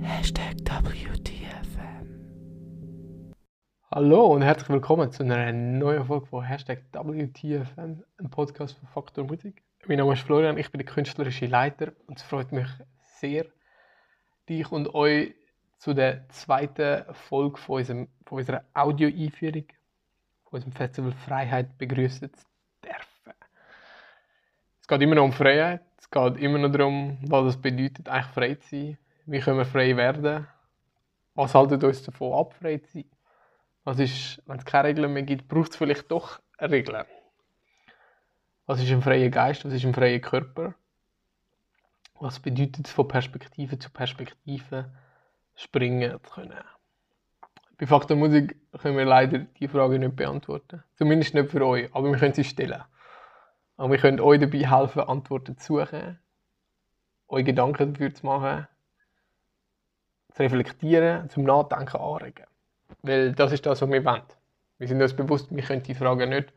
Hashtag WTFM. Hallo und herzlich willkommen zu einer neuen Folge von Hashtag WTFM, einem Podcast von Faktor Musik. Mein Name ist Florian, ich bin der künstlerische Leiter und es freut mich sehr, dich und euch zu der zweiten Folge von, unserem, von unserer Audio-Einführung, von unserem Festival Freiheit begrüßen zu dürfen. Es geht immer noch um Freiheit, es geht immer noch darum, was es bedeutet, eigentlich frei zu sein. Wie können wir frei werden? Was haltet uns davon ab, frei zu sein? Was ist, wenn es keine Regeln mehr gibt, braucht es vielleicht doch Regeln? Was ist ein freier Geist? Was ist ein freier Körper? Was bedeutet es, von Perspektive zu Perspektive springen zu können? Bei Faktor Musik können wir leider die Frage nicht beantworten. Zumindest nicht für euch, aber wir können sie stellen. Und wir können euch dabei helfen, Antworten zu suchen, euch Gedanken dafür zu machen, zu reflektieren, zum Nachdenken anregen. Weil das ist das, was wir wollen. Wir sind uns bewusst, wir können die Frage nicht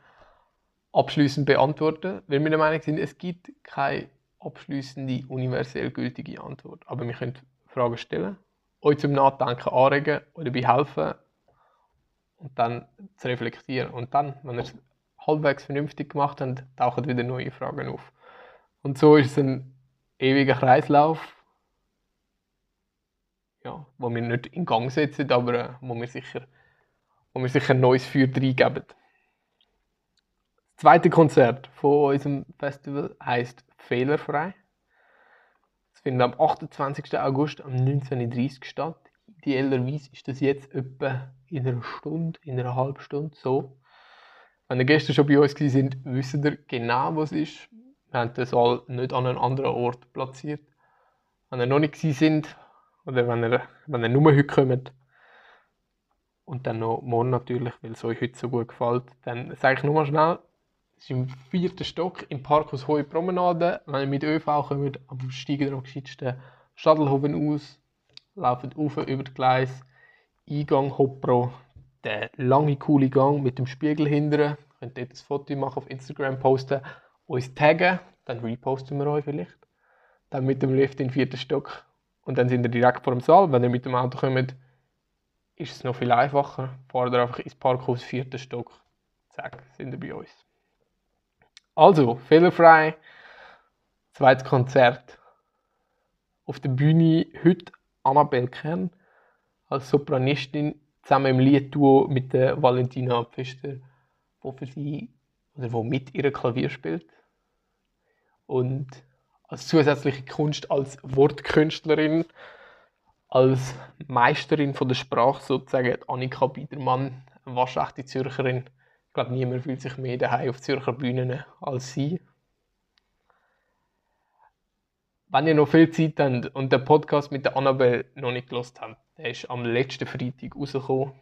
abschließend beantworten, weil wir der Meinung sind, es gibt keine abschließende, universell gültige Antwort. Aber wir können Fragen stellen, euch zum Nachdenken anregen, euch dabei helfen und dann zu reflektieren. Und dann, wenn ihr es halbwegs vernünftig gemacht habt, tauchen wieder neue Fragen auf. Und so ist es ein ewiger Kreislauf, ja, wo wir nicht in Gang setzen, aber äh, wo wir sicher, wo wir sicher neues Feuer reingeben. Das zweite Konzert von unserem Festival heißt Fehlerfrei. Es findet am 28. August um 19.30 Uhr statt. Idealerweise ist das jetzt etwa in einer Stunde, in einer halben Stunde so. Wenn ihr gestern schon bei uns sind, wisst ihr genau, was es ist. Wir haben den Saal nicht an einem anderen Ort platziert. Wenn ihr noch nicht sind, oder wenn ihr, wenn ihr nur heute kommt, und dann noch morgen natürlich, weil es euch heute so gut gefällt, dann sage ich nur mal schnell, es ist im vierten Stock im Parkhaus Hohe Promenade. Wenn ihr mit ÖV kommt, aber steigen ihr am geschicktesten Stadelhofen aus, laufen auf über das Gleis, Eingang Hopro, der lange, coole Gang mit dem Spiegel hinterher. Könnt ihr ein Foto machen, auf Instagram posten, uns taggen, dann reposten wir euch vielleicht. Dann mit dem Lift in den vierten Stock und dann sind ihr direkt vor dem Saal. Wenn ihr mit dem Auto kommt, ist es noch viel einfacher. Fahrt ihr einfach ins Parkhaus, vierten Stock, zack, sind ihr bei uns. Also, fehlerfrei, zweites Konzert. Auf der Bühne heute Annabelle Kern als Sopranistin zusammen im Liedduo mit der Valentina Pfister, wo für sie oder wo mit ihr Klavier spielt. Und als zusätzliche Kunst als Wortkünstlerin, als Meisterin von der Sprache sozusagen Annika Biedermann, eine waschechte Zürcherin. Ich glaube, niemand fühlt sich mehr daheim auf Zürcher Bühnen als sie. Wenn ihr noch viel Zeit habt und den Podcast mit der Annabelle noch nicht gelost habt, der ist am letzten Freitag rausgekommen.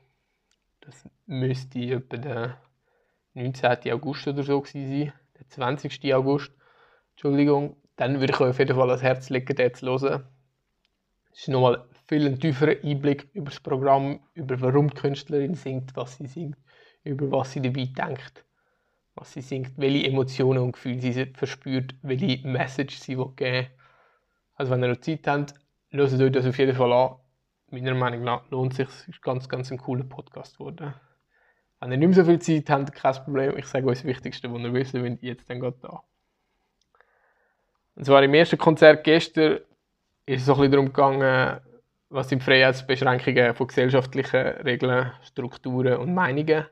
Das müsste etwa der 19. August oder so sein. Der 20. August. Entschuldigung. Dann würde ich euch auf jeden Fall ans Herz legen, den zu hören. Es ist nochmal viel ein tieferer Einblick über das Programm, über warum die Künstlerin singt, was sie singt, über was sie dabei denkt, was sie singt, welche Emotionen und Gefühle sie verspürt, welche Message sie geben will. Also wenn ihr noch Zeit habt, hört euch das auf jeden Fall an. Meiner Meinung nach lohnt sich, es ist ganz, ganz ein cooler Podcast geworden. Wenn ihr nicht mehr so viel Zeit habt, kein Problem, ich sage euch das Wichtigste, was ihr wissen wollt, jetzt dann geht da. Und zwar im ersten Konzert gestern ist es so ein bisschen darum gegangen, was sind Freiheitsbeschränkungen von gesellschaftlichen Regeln, Strukturen und Meinungen.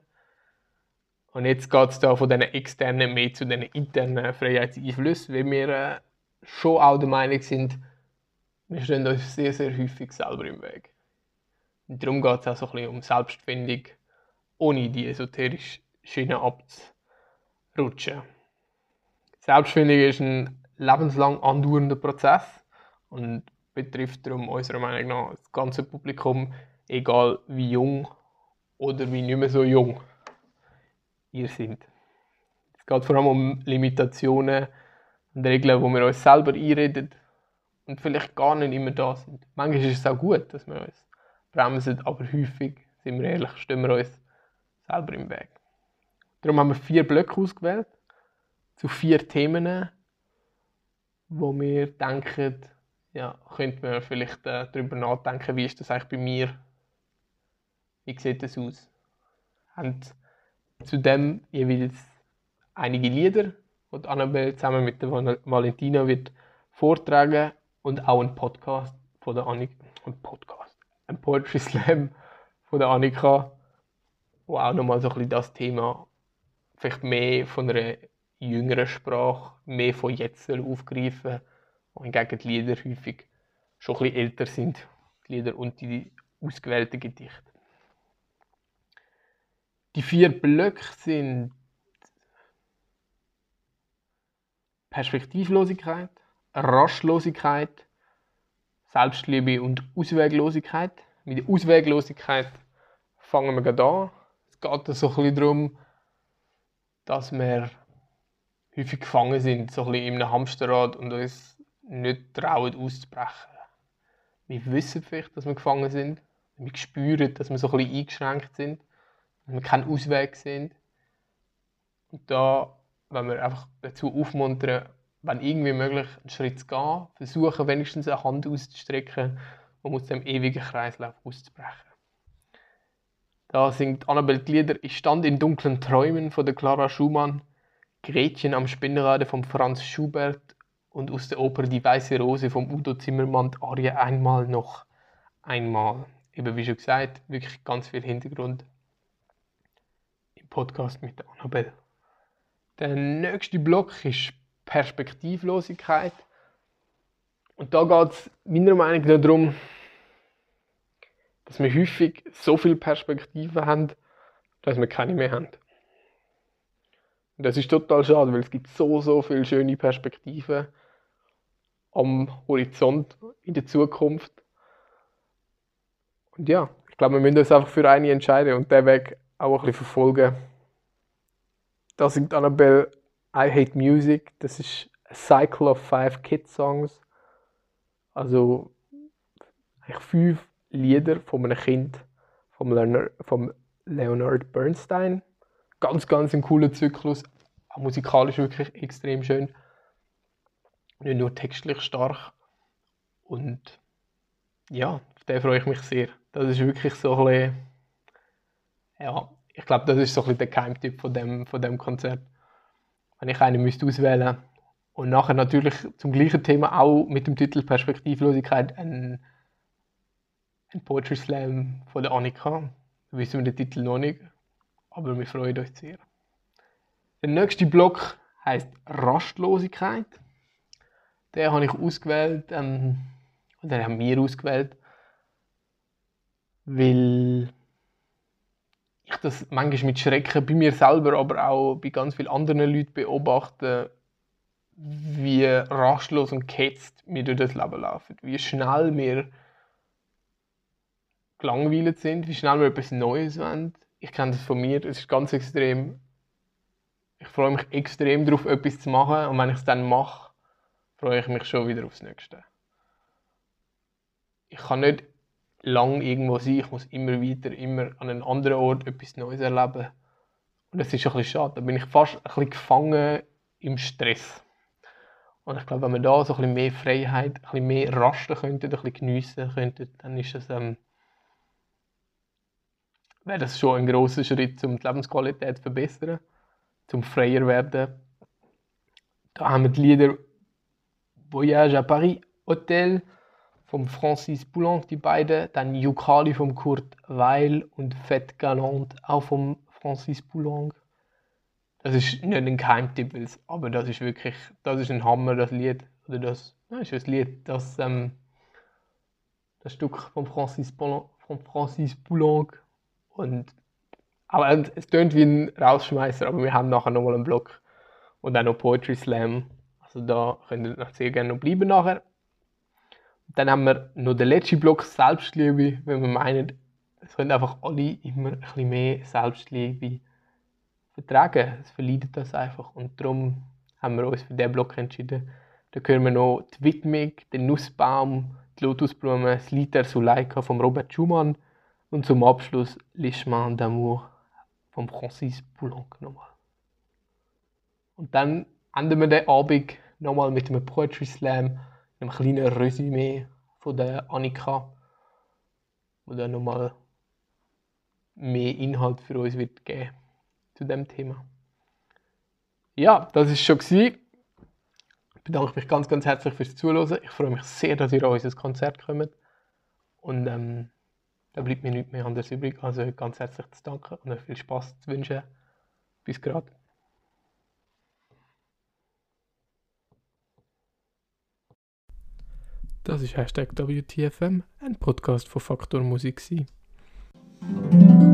Und jetzt geht es da von diesen externen mehr zu diesen internen Freiheitseinflüssen, weil wir äh, schon auch der Meinung sind, wir stehen uns sehr, sehr häufig selber im Weg. Und darum geht es auch so ein bisschen um Selbstfindung, ohne die esoterische Schiene abzurutschen. Selbstfindung ist ein lebenslang andauernder Prozess und betrifft darum unserer Meinung nach das ganze Publikum, egal wie jung oder wie nicht mehr so jung ihr seid. Es geht vor allem um Limitationen und Regeln, wo wir uns selber einreden und vielleicht gar nicht immer da sind. Manchmal ist es auch gut, dass wir uns bremsen, aber häufig, sind wir ehrlich, stehen wir uns selber im Weg. Darum haben wir vier Blöcke ausgewählt zu vier Themen, wo wir denken, ja, könnte man vielleicht äh, darüber nachdenken, wie ist das eigentlich bei mir? Wie sieht das aus? Und zudem jeweils einige Lieder, die Annabelle zusammen mit der Valentina wird vortragen und auch ein Podcast von der Annika, ein Podcast, ein Poetry Slam von der Annika, wo auch nochmal so ein bisschen das Thema vielleicht mehr von einer jüngeren Sprache, mehr von jetzt aufgreifen, wohingegen die Lieder häufig schon ein bisschen älter sind, die Lieder und die ausgewählten Gedichte. Die vier Blöcke sind Perspektivlosigkeit, Rastlosigkeit, Selbstliebe und Ausweglosigkeit. Mit der Ausweglosigkeit fangen wir gerade an. Es geht so ein darum, dass wir häufig gefangen sind, so ein in einem Hamsterrad und uns nicht trauen auszubrechen. Wir wissen vielleicht, dass wir gefangen sind. Wir spüren, dass wir so ein eingeschränkt sind, dass wir keinen Ausweg sehen. Und da, wenn wir einfach dazu aufmuntern, wenn irgendwie möglich, einen Schritt zu gehen, versuchen wenigstens eine Hand auszustrecken, um aus dem ewigen Kreislauf auszubrechen. Da singt Annabel die Lieder Ich stand in dunklen Träumen von der Clara Schumann, Gretchen am Spinnrade von Franz Schubert und aus der Oper Die Weiße Rose von Udo Zimmermann die Arie einmal noch einmal. Eben wie schon gesagt, wirklich ganz viel Hintergrund im Podcast mit Annabelle. Der nächste Block ist Perspektivlosigkeit. Und da geht es meiner Meinung nach darum, dass wir häufig so viele Perspektiven haben, dass wir keine mehr haben. Und das ist total schade, weil es gibt so, so viele schöne Perspektiven am Horizont in der Zukunft. Und ja, ich glaube, wir müssen uns einfach für eine entscheiden und den Weg auch ein bisschen verfolgen. Da singt Annabelle I Hate Music. Das ist a Cycle of Five Kid Songs. Also fünf Lieder von einem Kind vom Leonard, vom Leonard Bernstein. Ganz, ganz ein cooler Zyklus. Auch musikalisch wirklich extrem schön. Nicht nur textlich stark. Und ja, auf den freue ich mich sehr. Das ist wirklich so ein bisschen, ja, ich glaube, das ist so ein bisschen der Keimtipp von dem, von dem Konzert. Wenn ich einen müsste auswählen und nachher natürlich zum gleichen Thema auch mit dem Titel Perspektivlosigkeit ein, ein Poetry Slam von der Annika. Da wissen wir den Titel noch nicht, aber wir freuen uns sehr. Der nächste Block heißt Rastlosigkeit. Den habe ich ausgewählt, ähm, oder haben wir ausgewählt, weil ich das manchmal mit Schrecken bei mir selber, aber auch bei ganz vielen anderen Leuten beobachte, wie rastlos und gehetzt wir durch das Leben laufen. Wie schnell wir gelangweilt sind, wie schnell wir etwas Neues wollen. Ich kenne das von mir, es ist ganz extrem. Ich freue mich extrem darauf, etwas zu machen und wenn ich es dann mache, freue ich mich schon wieder aufs Nächste. Ich kann nicht lang irgendwo sein, ich muss immer weiter, immer an einem anderen Ort etwas Neues erleben. Und das ist ein bisschen schade, da bin ich fast ein bisschen gefangen im Stress. Und ich glaube, wenn wir da so ein bisschen mehr Freiheit, ein bisschen mehr rasten könnten, ein bisschen geniessen könnten, dann ist es, ähm, wäre das schon ein großer Schritt, um die Lebensqualität zu verbessern, zum freier werden. Da haben wir die Lieder Voyage à Paris, Hotel vom Francis Poulenc, die beiden, dann Yukali vom Kurt Weil und Fett Galant auch vom Francis Poulenc. Das ist nicht ein Geheimtipp, aber das ist wirklich, das ist ein Hammer, das Lied. Oder das, das ist ein Lied, das, ähm, das Stück von Francis Poulenc, von Francis Poulenc. Und aber es tönt wie ein Rausschmeißer, aber wir haben nachher nochmal einen Block und dann noch Poetry Slam. Also da könnt ihr sehr gerne noch bleiben nachher. Dann haben wir noch den letzten Block Selbstliebe, wenn wir meinen, es können einfach alle immer ein bisschen mehr Selbstliebe vertragen. Es verleidet das einfach. Und darum haben wir uns für diesen Block entschieden. Da hören wir noch die Widmung, den Nussbaum, die Lotusblume, das Lied der Suleika von Robert Schumann und zum Abschluss Les Chemins d'amour von Francis Poulenc nochmal. Und dann enden wir den Abend nochmal mit einem Poetry Slam, einem kleinen Resümee von der Annika, wo dann nochmal mehr Inhalt für uns wird geben zu dem Thema. Ja, das ist schon gewesen. Ich bedanke mich ganz, ganz herzlich fürs Zuhören. Ich freue mich sehr, dass ihr an unser Konzert kommt. Und ähm, da bleibt mir nichts mehr anderes übrig, also euch ganz herzlich zu danken und euch viel Spaß zu wünschen. Bis gerade. Das ist Hashtag WTFM, ein Podcast von Faktor Musik. gewesen.